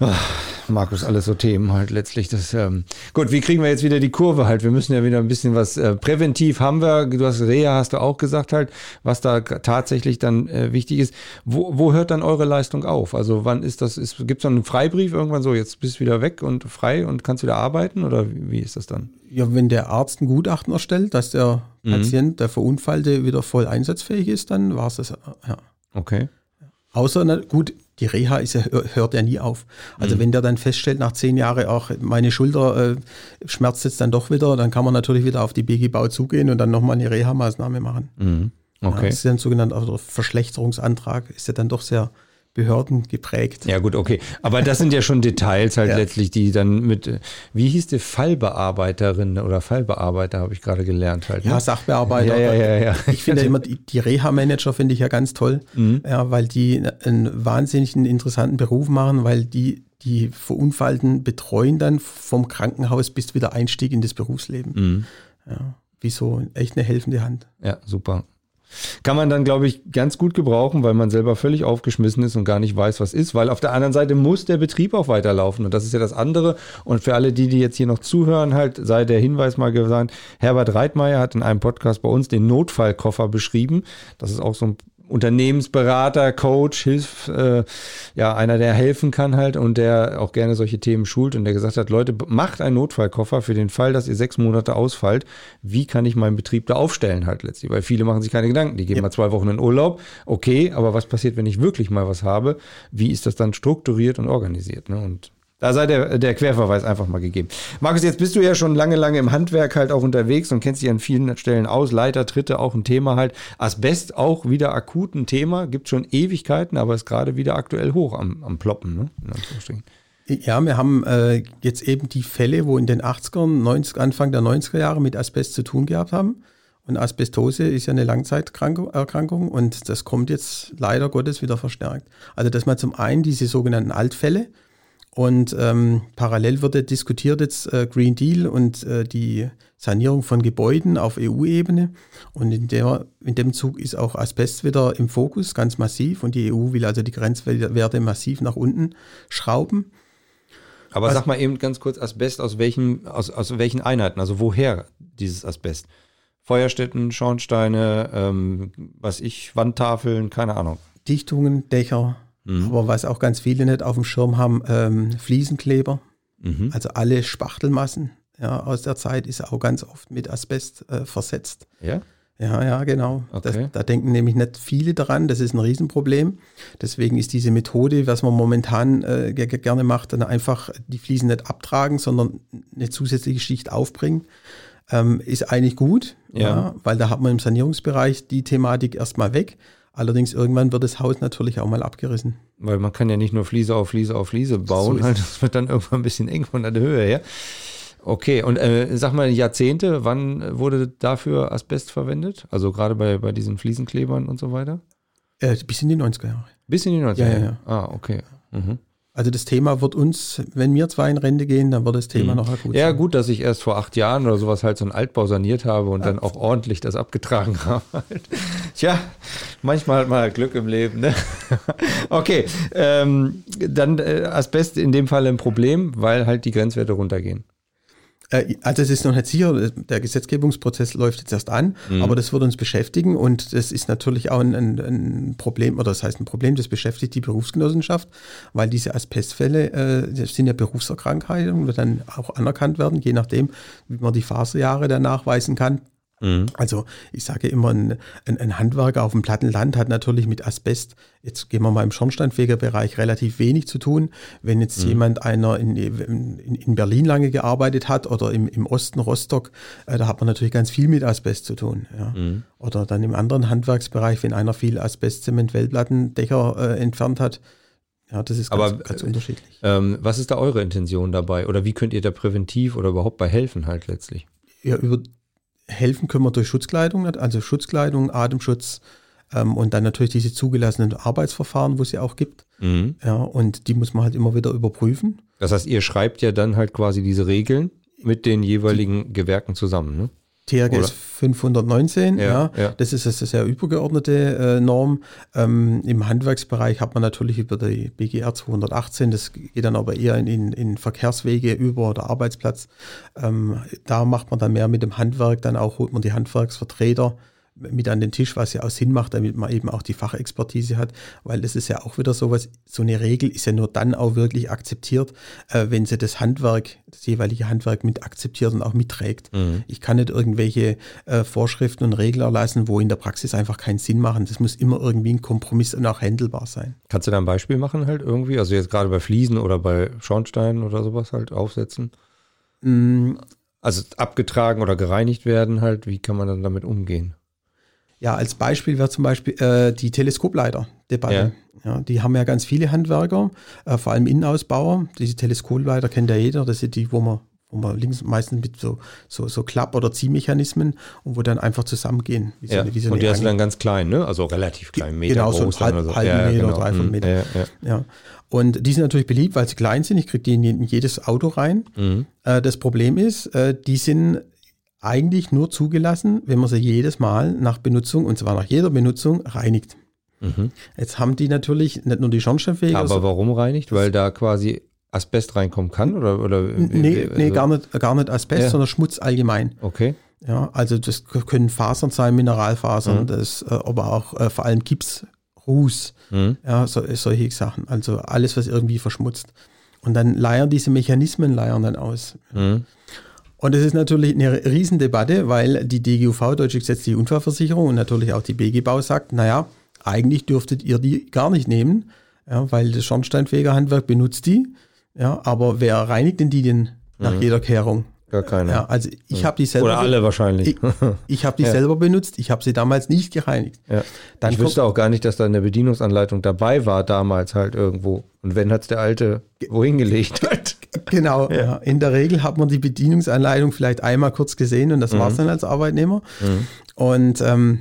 Ach, Markus, alles so Themen halt letztlich. Das, ähm, gut, wie kriegen wir jetzt wieder die Kurve halt? Wir müssen ja wieder ein bisschen was äh, präventiv haben wir. Du hast Reha, hast du auch gesagt halt, was da tatsächlich dann äh, wichtig ist. Wo, wo hört dann eure Leistung auf? Also wann ist das? Gibt es dann einen Freibrief irgendwann so, jetzt bist du wieder weg und frei und kannst wieder arbeiten oder wie, ist das dann? Ja, wenn der Arzt ein Gutachten erstellt, dass der mhm. Patient, der Verunfallte, wieder voll einsatzfähig ist, dann war es das. Ja. Okay. Außer, gut, die Reha ist ja, hört ja nie auf. Also mhm. wenn der dann feststellt, nach zehn Jahren auch meine Schulter äh, schmerzt jetzt dann doch wieder, dann kann man natürlich wieder auf die BG Bau zugehen und dann nochmal eine Reha-Maßnahme machen. Mhm. Okay. Ja, das ist ja ein sogenannter Verschlechterungsantrag, ist ja dann doch sehr Behörden geprägt. Ja gut, okay. Aber das sind ja schon Details halt ja. letztlich, die dann mit, wie hieß die Fallbearbeiterin oder Fallbearbeiter, habe ich gerade gelernt halt. Ne? Ja, Sachbearbeiter. Ja, ja, ja, ja. Ich finde immer, die, die Reha-Manager finde ich ja ganz toll, mhm. ja, weil die einen wahnsinnig interessanten Beruf machen, weil die die Verunfallten betreuen dann vom Krankenhaus bis wieder Einstieg in das Berufsleben. Mhm. Ja, wie so echt eine helfende Hand. Ja, super. Kann man dann, glaube ich, ganz gut gebrauchen, weil man selber völlig aufgeschmissen ist und gar nicht weiß, was ist. Weil auf der anderen Seite muss der Betrieb auch weiterlaufen. Und das ist ja das andere. Und für alle die, die jetzt hier noch zuhören, halt sei der Hinweis mal gesagt, Herbert Reitmeier hat in einem Podcast bei uns den Notfallkoffer beschrieben. Das ist auch so ein Unternehmensberater, Coach, Hilf, äh, ja, einer, der helfen kann halt und der auch gerne solche Themen schult und der gesagt hat, Leute, macht einen Notfallkoffer für den Fall, dass ihr sechs Monate ausfallt. Wie kann ich meinen Betrieb da aufstellen halt letztlich? Weil viele machen sich keine Gedanken. Die gehen ja. mal zwei Wochen in Urlaub. Okay, aber was passiert, wenn ich wirklich mal was habe? Wie ist das dann strukturiert und organisiert? Ne? Und da sei der, der Querverweis einfach mal gegeben. Markus, jetzt bist du ja schon lange, lange im Handwerk halt auch unterwegs und kennst dich an vielen Stellen aus. Leiter, Tritte, auch ein Thema halt. Asbest auch wieder akut ein Thema. Gibt schon Ewigkeiten, aber ist gerade wieder aktuell hoch am, am Ploppen. Ne? Ja, wir haben äh, jetzt eben die Fälle, wo in den 80ern, 90, Anfang der 90er Jahre mit Asbest zu tun gehabt haben. Und Asbestose ist ja eine Langzeiterkrankung und das kommt jetzt leider Gottes wieder verstärkt. Also, dass man zum einen diese sogenannten Altfälle, und ähm, parallel wird diskutiert jetzt äh, Green Deal und äh, die Sanierung von Gebäuden auf EU-Ebene. Und in, der, in dem Zug ist auch Asbest wieder im Fokus, ganz massiv. Und die EU will also die Grenzwerte massiv nach unten schrauben. Aber Was, sag mal eben ganz kurz, Asbest aus welchen, aus, aus welchen Einheiten? Also woher dieses Asbest? Feuerstätten, Schornsteine, ähm, was ich, Wandtafeln, keine Ahnung. Dichtungen, Dächer, Mhm. Aber was auch ganz viele nicht auf dem Schirm haben, ähm, Fliesenkleber. Mhm. Also alle Spachtelmassen ja, aus der Zeit ist auch ganz oft mit Asbest äh, versetzt. Ja? Ja, ja, genau. Okay. Das, da denken nämlich nicht viele daran. Das ist ein Riesenproblem. Deswegen ist diese Methode, was man momentan äh, gerne macht, dann einfach die Fliesen nicht abtragen, sondern eine zusätzliche Schicht aufbringen, ähm, ist eigentlich gut, ja. ja. weil da hat man im Sanierungsbereich die Thematik erstmal weg. Allerdings irgendwann wird das Haus natürlich auch mal abgerissen. Weil man kann ja nicht nur Fliese auf Fliese auf Fliese bauen, so halt, das wird dann irgendwann ein bisschen eng von der Höhe her. Okay, und äh, sag mal Jahrzehnte, wann wurde dafür Asbest verwendet? Also gerade bei, bei diesen Fliesenklebern und so weiter? Äh, bis in die 90er Jahre. Bis in die 90er Jahre? Ja, ja, ja. Ah, okay. Mhm. Also das Thema wird uns, wenn wir zwei in Rente gehen, dann wird das Thema mhm. noch akut. Ja, sein. gut, dass ich erst vor acht Jahren oder sowas halt so einen Altbau saniert habe und ja. dann auch ordentlich das abgetragen habe. Tja, manchmal hat man halt Glück im Leben. Ne? okay, ähm, dann äh, Asbest in dem Fall ein Problem, weil halt die Grenzwerte runtergehen. Äh, also es ist noch nicht sicher, der Gesetzgebungsprozess läuft jetzt erst an, mhm. aber das wird uns beschäftigen und das ist natürlich auch ein, ein, ein, Problem, oder das heißt ein Problem, das beschäftigt die Berufsgenossenschaft, weil diese Asbestfälle äh, sind ja Berufserkrankheiten, die dann auch anerkannt werden, je nachdem, wie man die Faserjahre dann nachweisen kann. Mhm. Also ich sage immer, ein, ein, ein, Handwerker auf dem platten Land hat natürlich mit Asbest, jetzt gehen wir mal im Schornsteinfegerbereich, relativ wenig zu tun. Wenn jetzt mhm. jemand einer in, in, in, Berlin lange gearbeitet hat oder im, im Osten Rostock, äh, da hat man natürlich ganz viel mit Asbest zu tun. Ja. Mhm. Oder dann im anderen Handwerksbereich, wenn einer viel Asbest, Zement, Wellplatten, Dächer äh, entfernt hat, ja, das ist ganz, Aber, ganz unterschiedlich. Ähm, was ist da eure Intention dabei? Oder wie könnt ihr da präventiv oder überhaupt bei helfen halt letztlich? Ja, über helfen können wir durch Schutzkleidung, also Schutzkleidung, Atemschutz ähm, und dann natürlich diese zugelassenen Arbeitsverfahren, wo es ja auch gibt. Mhm. Ja, und die muss man halt immer wieder überprüfen. Das heißt, ihr schreibt ja dann halt quasi diese Regeln mit den jeweiligen Gewerken zusammen, ne? Ist 519, Ja, ja, ja. Das ist eine sehr übergeordnete äh, Norm. Ähm, Im Handwerksbereich hat man natürlich über die BGR 218, das geht dann aber eher in, in, in Verkehrswege über oder Arbeitsplatz. Ähm, da macht man dann mehr mit dem Handwerk, dann auch holt man die Handwerksvertreter mit an den Tisch, was ja auch Sinn macht, damit man eben auch die Fachexpertise hat, weil das ist ja auch wieder sowas, so eine Regel ist ja nur dann auch wirklich akzeptiert, äh, wenn sie das Handwerk, das jeweilige Handwerk mit akzeptiert und auch mitträgt. Ich kann nicht irgendwelche äh, Vorschriften und Regeln erlassen, wo in der Praxis einfach keinen Sinn machen. Das muss immer irgendwie ein Kompromiss und auch handelbar sein. Kannst du da ein Beispiel machen halt irgendwie? Also jetzt gerade bei Fliesen oder bei Schornsteinen oder sowas halt aufsetzen? Mm, Also abgetragen oder gereinigt werden halt, wie kann man dann damit umgehen? Ja, als Beispiel wäre zum Beispiel äh, die Teleskopleiter-Debatte. Ja. die haben ja ganz viele Handwerker, äh, vor allem Innenausbauer. Diese Teleskopleiter kennt ja jeder. Das sind die, wo man, wo man links meistens mit so, so, so Klapp- oder Ziehmechanismen und wo dann einfach zusammengehen. Wie so Ja. eine- wie so Und die du dann ganz klein, ne? Also relativ klein, Meter genau, so groß. dann halb- oder so. halben Meter, dreiviertel Mhm. Meter. Ja, ja. Ja. Und die sind natürlich beliebt, weil sie klein sind. Ich kriege die in jedes Auto rein. Mhm. Äh, das Problem ist, äh, die sind eigentlich nur zugelassen, wenn man sie jedes Mal nach Benutzung, und zwar nach jeder Benutzung, reinigt. Mhm. Jetzt haben die natürlich nicht nur die Schornsteinfeger. Aber warum reinigt? Weil da quasi Asbest reinkommen kann? Oder, oder nee, nee also- gar, nicht, gar nicht Asbest, Ja. sondern Schmutz allgemein. Okay. Ja, also das können Fasern sein, Mineralfasern, Mhm. das, äh, aber auch äh, vor allem Gips, Ruß, Mhm. ja, so, solche Sachen. Also alles, was irgendwie verschmutzt. Und dann leiern diese Mechanismen leiern dann aus. Mhm. Und es ist natürlich eine Riesendebatte, weil die DGUV, Deutsche Gesetzliche Unfallversicherung und natürlich auch die BG-Bau sagt, naja, eigentlich dürftet ihr die gar nicht nehmen, ja, weil das Schornsteinfegerhandwerk benutzt die. Ja, aber wer reinigt denn die denn nach jeder Kehrung? Gar keine. Ja, also ich habe die selber oder alle wahrscheinlich. ich, ich habe die Ja. selber benutzt, ich habe sie damals nicht gereinigt. Ja. Dann ich wüsste auch gar nicht, dass da eine Bedienungsanleitung dabei war damals halt irgendwo. Und wenn hat's der Alte wohin gelegt. Genau, ja. in der Regel hat man die Bedienungsanleitung vielleicht einmal kurz gesehen und das war's dann als Arbeitnehmer. Und, ähm,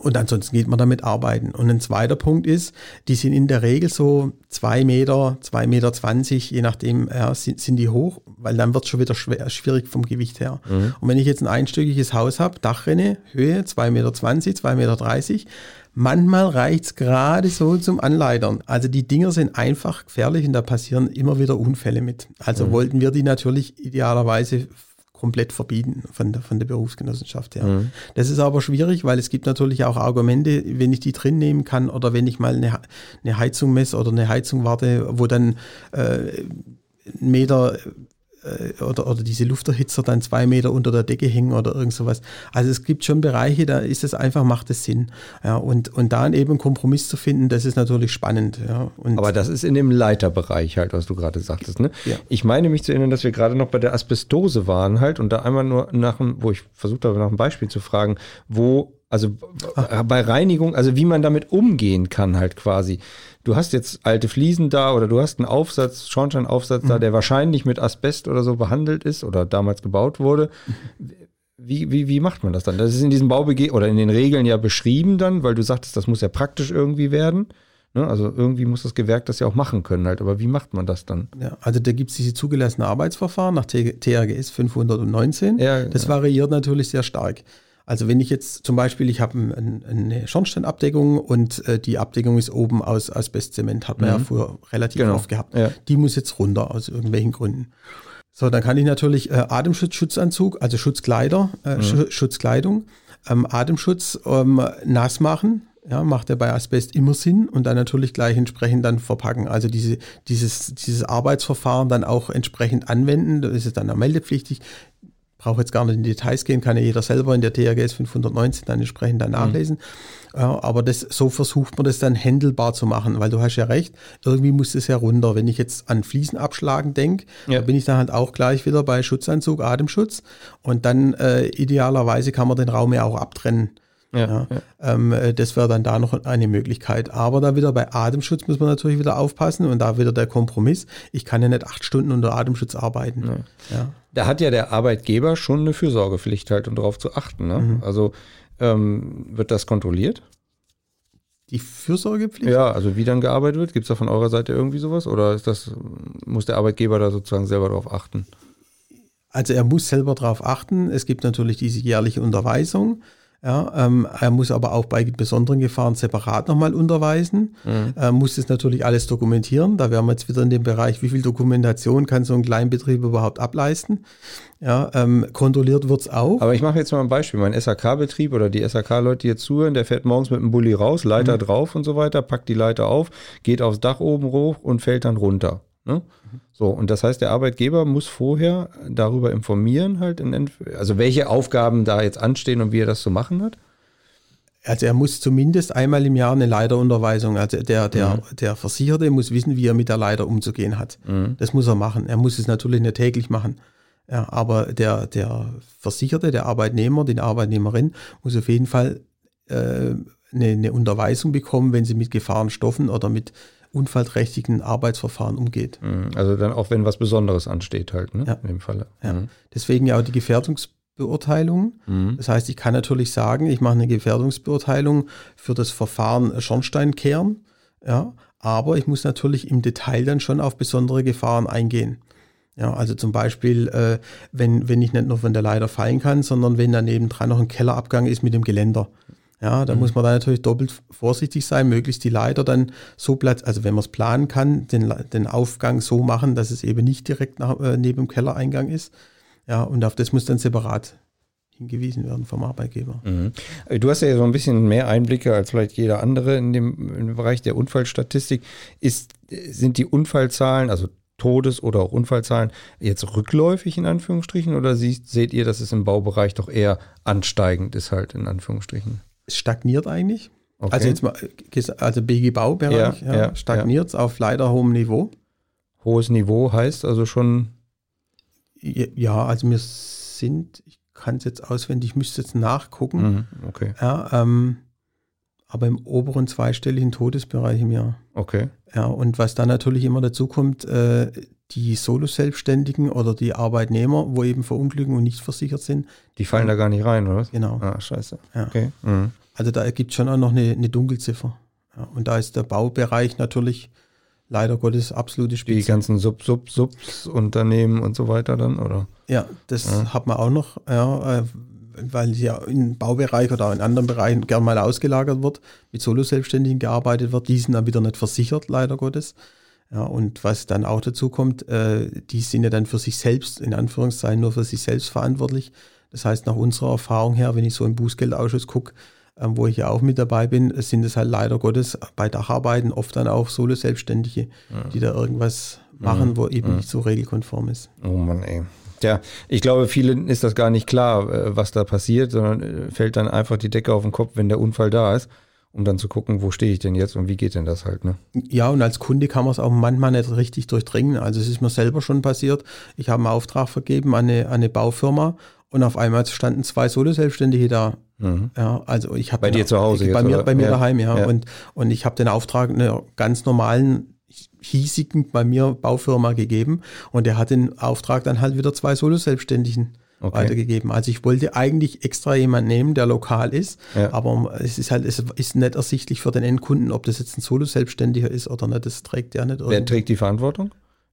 und ansonsten geht man damit arbeiten. Und ein zweiter Punkt ist, die sind in der Regel so zwei Meter, zwei Meter, zwanzig, je nachdem, ja, sind, sind die hoch, weil dann wird schon wieder schwer, schwierig vom Gewicht her. Und wenn ich jetzt ein einstöckiges Haus habe, Dachrinne, Höhe zwei Meter, zwanzig, zwei Meter, dreißig, manchmal reicht's gerade so zum Anleitern. Also die Dinger sind einfach gefährlich und da passieren immer wieder Unfälle mit. Also wollten wir die natürlich idealerweise komplett verbieten von der, von der Berufsgenossenschaft her. Das ist aber schwierig, weil es gibt natürlich auch Argumente, wenn ich die drin nehmen kann oder wenn ich mal eine, eine Heizung messe oder eine Heizung warte, wo dann äh, ein Meter äh, oder, oder diese Lufterhitzer dann zwei Meter unter der Decke hängen oder irgend sowas. Also es gibt schon Bereiche, da ist es einfach, macht es Sinn. Ja, und, und da eben einen Kompromiss zu finden, das ist natürlich spannend. Ja, und Aber das ist in dem Leiterbereich halt, was du gerade sagtest. Ne? Ja. Ich meine mich zu erinnern, dass wir gerade noch bei der Asbestose waren halt und da einmal nur nach dem, wo ich versucht habe, nach einem Beispiel zu fragen, wo, also Ah. bei Reinigung, also wie man damit umgehen kann halt quasi. Du hast jetzt alte Fliesen da oder du hast einen Aufsatz, Schornsteinaufsatz Mhm. da, der wahrscheinlich mit Asbest oder so behandelt ist oder damals gebaut wurde. Wie, wie, wie macht man das dann? Das ist in diesem BauBG oder in den Regeln ja beschrieben dann, weil du sagtest, das muss ja praktisch irgendwie werden. Ne? Also irgendwie muss das Gewerk das ja auch machen können halt. Aber wie macht man das dann? Ja, also da gibt es diese zugelassenen Arbeitsverfahren nach T- THGS 519. Ja, das ja. variiert natürlich sehr stark. Also wenn ich jetzt zum Beispiel, ich habe ein, eine Schornsteinabdeckung und äh, die Abdeckung ist oben aus Asbestzement, hat man ja früher relativ Genau, oft gehabt. ja. Die muss jetzt runter aus irgendwelchen Gründen. So, dann kann ich natürlich äh, Atemschutzschutzanzug, also Schutzkleider, äh, Mhm. Schu- Schutzkleidung, ähm, Atemschutz ähm, nass machen. Ja, macht ja bei Asbest immer Sinn und dann natürlich gleich entsprechend dann verpacken. Also diese, dieses, dieses Arbeitsverfahren dann auch entsprechend anwenden. Das ist dann auch meldepflichtig. Brauche jetzt gar nicht in die Details gehen, kann ja jeder selber in der THGS 519 dann entsprechend dann nachlesen. Ja, aber das, so versucht man das dann händelbar zu machen, weil du hast ja recht, irgendwie muss es ja runter. Wenn ich jetzt an Fliesen abschlagen denke, Ja. da bin ich dann halt auch gleich wieder bei Schutzanzug, Atemschutz und dann äh, idealerweise kann man den Raum ja auch abtrennen. Ja, Ähm, äh, das wäre dann da noch eine Möglichkeit. Aber da wieder bei Atemschutz muss man natürlich wieder aufpassen und da wieder der Kompromiss. Ich kann ja nicht acht Stunden unter Atemschutz arbeiten. Ja. Da hat ja der Arbeitgeber schon eine Fürsorgepflicht halt, um darauf zu achten. Ne? Mhm. Also ähm, wird das kontrolliert? Die Fürsorgepflicht? Ja, also wie dann gearbeitet wird? Gibt es da von eurer Seite irgendwie sowas? Oder das, muss der Arbeitgeber da sozusagen selber darauf achten? Also er muss selber darauf achten. Es gibt natürlich diese jährliche Unterweisung. Ja, ähm, er muss aber auch bei besonderen Gefahren separat nochmal unterweisen. Mhm. Er muss das natürlich alles dokumentieren. Da wären wir jetzt wieder in dem Bereich, wie viel Dokumentation kann so ein Kleinbetrieb überhaupt ableisten. Ja, ähm, kontrolliert wird es auch. Aber ich mache jetzt mal ein Beispiel. Mein SAK-Betrieb oder die SAK-Leute, die jetzt zuhören, der fährt morgens mit dem Bulli raus, Leiter mhm. drauf und so weiter, packt die Leiter auf, geht aufs Dach oben hoch und fällt dann runter. Ne? So, und das heißt, der Arbeitgeber muss vorher darüber informieren, halt, in, also welche Aufgaben da jetzt anstehen und wie er das zu machen hat? Also er muss zumindest einmal im Jahr eine Leiterunterweisung, also der, der, mhm. der Versicherte muss wissen, wie er mit der Leiter umzugehen hat. Mhm. Das muss er machen. Er muss es natürlich nicht täglich machen. Ja, aber der, der Versicherte, der Arbeitnehmer, die Arbeitnehmerin muss auf jeden Fall äh, eine, eine Unterweisung bekommen, wenn sie mit Gefahrenstoffen oder mit unfallträchtigen Arbeitsverfahren umgeht. Mhm. Also dann auch, wenn was Besonderes ansteht halt, ne? Ja. In dem Falle. Ja. Mhm. Deswegen ja auch die Gefährdungsbeurteilung. Mhm. Das heißt, ich kann natürlich sagen, ich mache eine Gefährdungsbeurteilung für das Verfahren Schornsteinkehren, ja, aber ich muss natürlich im Detail dann schon auf besondere Gefahren eingehen. Ja, also zum Beispiel, äh, wenn, wenn ich nicht nur von der Leiter fallen kann, sondern wenn daneben dran noch ein Kellerabgang ist mit dem Geländer. Ja, da mhm. muss man da natürlich doppelt vorsichtig sein, möglichst die Leiter dann so platz, also wenn man es planen kann, den, den Aufgang so machen, dass es eben nicht direkt nach, äh, neben dem Kellereingang ist. Ja, und auf das muss dann separat hingewiesen werden vom Arbeitgeber. Mhm. Du hast ja so ein bisschen mehr Einblicke als vielleicht jeder andere in dem, im Bereich der Unfallstatistik. Ist, sind die Unfallzahlen, also Todes- oder auch Unfallzahlen, jetzt rückläufig in Anführungsstrichen oder seht ihr, dass es im Baubereich doch eher ansteigend ist halt in Anführungsstrichen? Stagniert eigentlich. Okay. Also jetzt mal, also BG Baubereich ja, ja, stagniert es ja. auf leider hohem Niveau. Hohes Niveau heißt also schon. Ja, also wir sind, ich kann es jetzt auswendig, ich müsste jetzt nachgucken. Mhm, okay. Ja, ähm, aber im oberen zweistelligen Todesbereich im Jahr. Okay. Ja, und was dann natürlich immer dazu kommt, äh, die Solo-Selbstständigen oder die Arbeitnehmer, wo eben verunglücken und nicht versichert sind. Die fallen da gar nicht rein, oder? Genau. Ah, scheiße. Ja. Okay. Mhm. Also da gibt es schon auch noch eine, eine Dunkelziffer. Ja, und da ist der Baubereich natürlich leider Gottes absolute Spitze. Die ganzen Sub-Sub-Subs-Unternehmen und so weiter dann, oder? Ja, das ja. hat man auch noch, ja, äh, weil ja im Baubereich oder in anderen Bereichen gern mal ausgelagert wird, mit Solo-Selbstständigen gearbeitet wird, die sind dann wieder nicht versichert, leider Gottes. Ja, und was dann auch dazu kommt, äh, die sind ja dann für sich selbst, in Anführungszeichen, nur für sich selbst verantwortlich. Das heißt, nach unserer Erfahrung her, wenn ich so im Bußgeldausschuss gucke, wo ich ja auch mit dabei bin, sind es halt leider Gottes bei Dacharbeiten oft dann auch Solo-Selbstständige, ja. die da irgendwas machen, mhm. wo eben mhm. nicht so regelkonform ist. Oh Mann, ey. Ja, ich glaube, vielen ist das gar nicht klar, äh, was da passiert, sondern äh, fällt dann einfach die Decke auf den Kopf, wenn der Unfall da ist um dann zu gucken, wo stehe ich denn jetzt und wie geht denn das halt, ne? Ja, und als Kunde kann man es auch manchmal nicht richtig durchdringen. Also es ist mir selber schon passiert. Ich habe einen Auftrag vergeben an eine, an eine Baufirma und auf einmal standen zwei Solo-Selbstständige da. Mhm. Ja, also ich habe bei dir zu Hause jetzt, bei mir, bei mir ja. daheim, ja. ja. Und, und ich habe den Auftrag einer ganz normalen hiesigen bei mir Baufirma gegeben und der hat den Auftrag dann halt wieder zwei Solo-Selbstständigen okay. weitergegeben. Also ich wollte eigentlich extra jemanden nehmen, der lokal ist, ja. aber es ist halt, es ist nicht ersichtlich für den Endkunden, ob das jetzt ein Solo-Selbstständiger ist oder nicht. Das trägt ja nicht. Wer trägt die Verantwortung?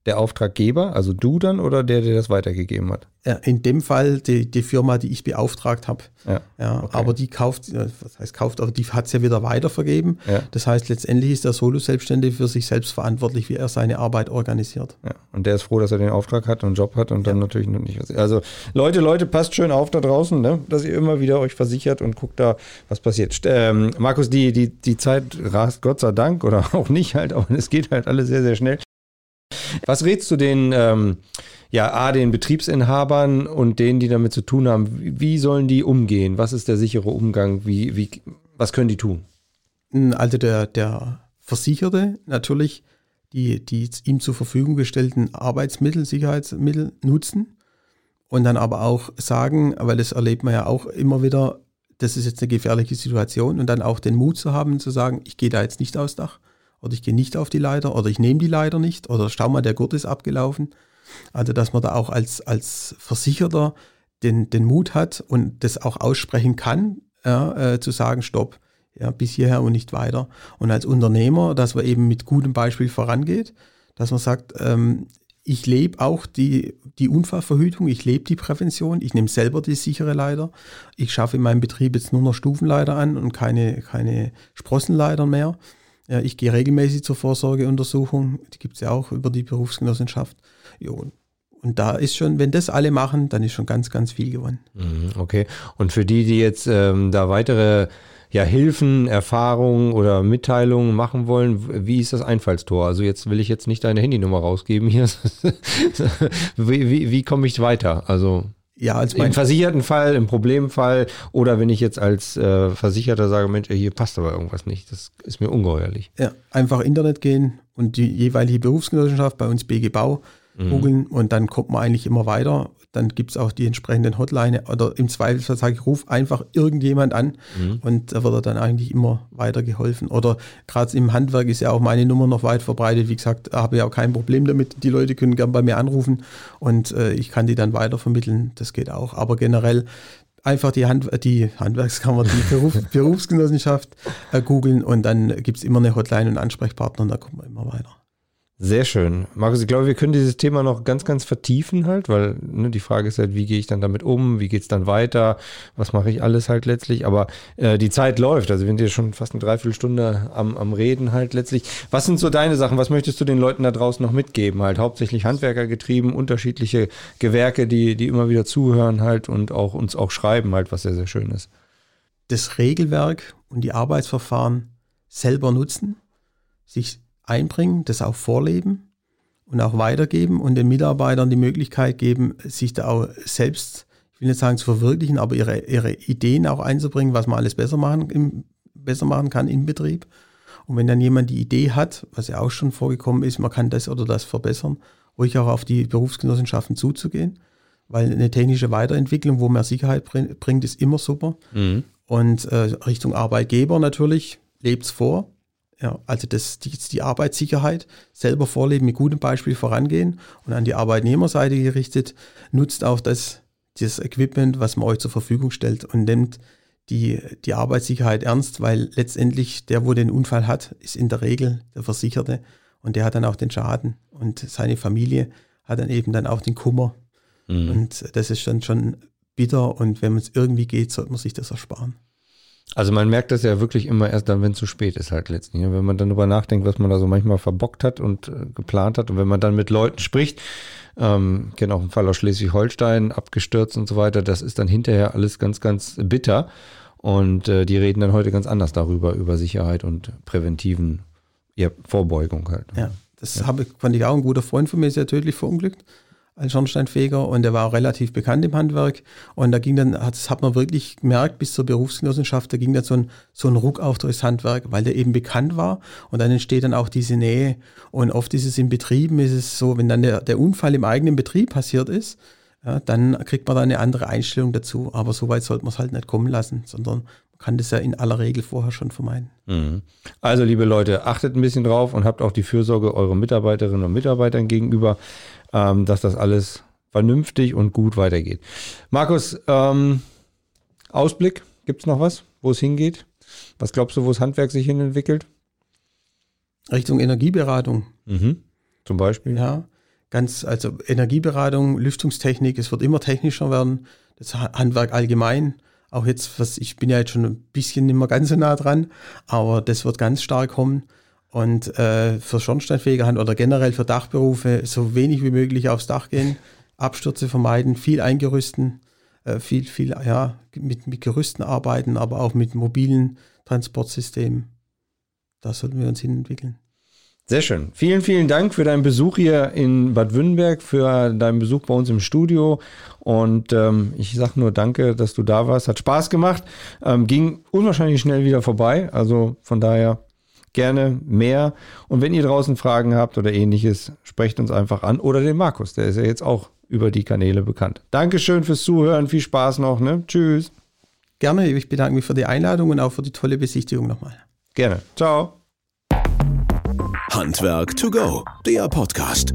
Der Auftraggeber, also du dann oder der, der das weitergegeben hat? in dem Fall die, die Firma, die ich beauftragt habe. Ja, ja okay. Aber die kauft, was heißt kauft, aber die hat es ja wieder weitervergeben. Ja. Das heißt, letztendlich ist der Solo-Selbstständige für sich selbst verantwortlich, wie er seine Arbeit organisiert. Ja. Und der ist froh, dass er den Auftrag hat und einen Job hat und dann natürlich noch nicht was. Also Leute, Leute, passt schön auf da draußen, ne? dass ihr immer wieder euch versichert und guckt da, was passiert. Ähm, Markus, die, die, die Zeit rast Gott sei Dank oder auch nicht halt, aber es geht halt alles sehr, sehr schnell. Was rätst du den, ähm, ja, A, den Betriebsinhabern und denen, die damit zu tun haben? Wie sollen die umgehen? Was ist der sichere Umgang? Wie, wie, was können die tun? Also der, der Versicherte natürlich die, die ihm zur Verfügung gestellten Arbeitsmittel, Sicherheitsmittel nutzen und dann aber auch sagen, weil das erlebt man ja auch immer wieder, das ist jetzt eine gefährliche Situation und dann auch den Mut zu haben, zu sagen, ich gehe da jetzt nicht aufs Dach, oder ich gehe nicht auf die Leiter oder ich nehme die Leiter nicht oder schau mal, der Gurt ist abgelaufen. Also dass man da auch als, als Versicherter den, den Mut hat und das auch aussprechen kann, ja, äh, zu sagen, stopp, ja, bis hierher und nicht weiter. Und als Unternehmer, dass man eben mit gutem Beispiel vorangeht, dass man sagt, ähm, ich lebe auch die, die Unfallverhütung, ich lebe die Prävention, ich nehme selber die sichere Leiter. Ich schaffe in meinem Betrieb jetzt nur noch Stufenleiter an und keine, keine Sprossenleiter mehr. Ja, ich gehe regelmäßig zur Vorsorgeuntersuchung, die gibt es ja auch über die Berufsgenossenschaft. Jo, und da ist schon, wenn das alle machen, dann ist schon ganz, ganz viel gewonnen. Mhm, okay. Und für die, die jetzt ähm, da weitere ja, Hilfen, Erfahrungen oder Mitteilungen machen wollen, wie ist das Einfallstor? Also jetzt will ich jetzt nicht deine Handynummer rausgeben hier. wie wie, wie komme ich weiter? Also ja, als im versicherten Fall, im Problemfall oder wenn ich jetzt als äh, Versicherter sage, Mensch, hier passt aber irgendwas nicht, das ist mir ungeheuerlich. Ja, einfach Internet gehen und die jeweilige Berufsgenossenschaft, bei uns BG Bau, mhm. googeln und dann kommt man eigentlich immer weiter. Dann gibt es auch die entsprechenden Hotline oder im Zweifelsfall sage ich, ruf einfach irgendjemand an mhm. und da wird er dann eigentlich immer weitergeholfen. Oder gerade im Handwerk ist ja auch meine Nummer noch weit verbreitet. Wie gesagt, habe ja auch kein Problem damit. Die Leute können gern bei mir anrufen und äh, ich kann die dann weitervermitteln. Das geht auch. Aber generell einfach die, Hand, die Handwerkskammer, die Beruf, Berufsgenossenschaft äh, googeln und dann gibt es immer eine Hotline und Ansprechpartner und da kommt man immer weiter. Sehr schön. Markus, ich glaube, wir können dieses Thema noch ganz, ganz vertiefen halt, weil ne, die Frage ist halt, wie gehe ich dann damit um, wie geht es dann weiter, was mache ich alles halt letztlich, aber äh, die Zeit läuft, also wir sind ja schon fast eine Dreiviertelstunde am, am Reden halt letztlich. Was sind so deine Sachen, was möchtest du den Leuten da draußen noch mitgeben halt? Hauptsächlich Handwerker getrieben, unterschiedliche Gewerke, die, die immer wieder zuhören halt und auch uns auch schreiben halt, was sehr, sehr schön ist. Das Regelwerk und die Arbeitsverfahren selber nutzen, sich einbringen, das auch vorleben und auch weitergeben und den Mitarbeitern die Möglichkeit geben, sich da auch selbst, ich will nicht sagen zu verwirklichen, aber ihre, ihre Ideen auch einzubringen, was man alles besser machen, im, besser machen kann im Betrieb. Und wenn dann jemand die Idee hat, was ja auch schon vorgekommen ist, man kann das oder das verbessern, ruhig auch auf die Berufsgenossenschaften zuzugehen, weil eine technische Weiterentwicklung, wo mehr Sicherheit bringt, ist immer super. Mhm. Und äh, Richtung Arbeitgeber natürlich lebt es vor. Ja, also das, die, die Arbeitssicherheit selber vorleben, mit gutem Beispiel vorangehen und an die Arbeitnehmerseite gerichtet, nutzt auch das, das Equipment, was man euch zur Verfügung stellt und nimmt die, die Arbeitssicherheit ernst, weil letztendlich der, wo den Unfall hat, ist in der Regel der Versicherte und der hat dann auch den Schaden und seine Familie hat dann eben dann auch den Kummer. Mhm. Und das ist dann schon bitter und wenn es irgendwie geht, sollte man sich das ersparen. Also man merkt das ja wirklich immer erst dann, wenn es zu spät ist halt letztlich. Wenn man dann darüber nachdenkt, was man da so manchmal verbockt hat und äh, geplant hat und wenn man dann mit Leuten spricht, ähm, kenne auch einen Fall aus Schleswig-Holstein, abgestürzt und so weiter, das ist dann hinterher alles ganz, ganz bitter und äh, die reden dann heute ganz anders darüber, über Sicherheit und präventiven ja, Vorbeugung halt. Ja, das ja. Habe, fand ich auch ein guter Freund von mir, ist ja tödlich verunglückt als Schornsteinfeger und der war auch relativ bekannt im Handwerk. Und da ging dann, das hat man wirklich gemerkt, bis zur Berufsgenossenschaft, da ging dann so ein, so ein Ruck auf durchs Handwerk, weil der eben bekannt war. Und dann entsteht dann auch diese Nähe. Und oft ist es in Betrieben, ist es so, wenn dann der, der Unfall im eigenen Betrieb passiert ist, ja, dann kriegt man da eine andere Einstellung dazu. Aber so weit sollte man es halt nicht kommen lassen, sondern man kann das ja in aller Regel vorher schon vermeiden. Mhm. Also, liebe Leute, achtet ein bisschen drauf und habt auch die Fürsorge euren Mitarbeiterinnen und Mitarbeitern gegenüber ähm, dass das alles vernünftig und gut weitergeht. Markus, ähm, Ausblick, gibt es noch was, wo es hingeht? Was glaubst du, wo das Handwerk sich hin entwickelt? Richtung Energieberatung. Mhm. Zum Beispiel? Ja, ganz, also Energieberatung, Lüftungstechnik, es wird immer technischer werden. Das Handwerk allgemein. Auch jetzt, was, ich bin ja jetzt schon ein bisschen nicht mehr ganz so nah dran, aber das wird ganz stark kommen. Und äh, für schornsteinfähige Hand oder generell für Dachberufe so wenig wie möglich aufs Dach gehen, Abstürze vermeiden, viel eingerüsten, äh, viel, viel, ja, mit, mit Gerüsten arbeiten, aber auch mit mobilen Transportsystemen. Da sollten wir uns hin entwickeln. Sehr schön. Vielen, vielen Dank für deinen Besuch hier in Bad Württemberg, für deinen Besuch bei uns im Studio. Und ähm, ich sage nur danke, dass du da warst. Hat Spaß gemacht. Ähm, ging unwahrscheinlich schnell wieder vorbei. Also von daher gerne mehr. Und wenn ihr draußen Fragen habt oder ähnliches, sprecht uns einfach an oder den Markus, der ist ja jetzt auch über die Kanäle bekannt. Dankeschön fürs Zuhören, viel Spaß noch. Ne? Tschüss. Gerne, ich bedanke mich für die Einladung und auch für die tolle Besichtigung nochmal. Gerne. Ciao. Handwerk to go, der Podcast.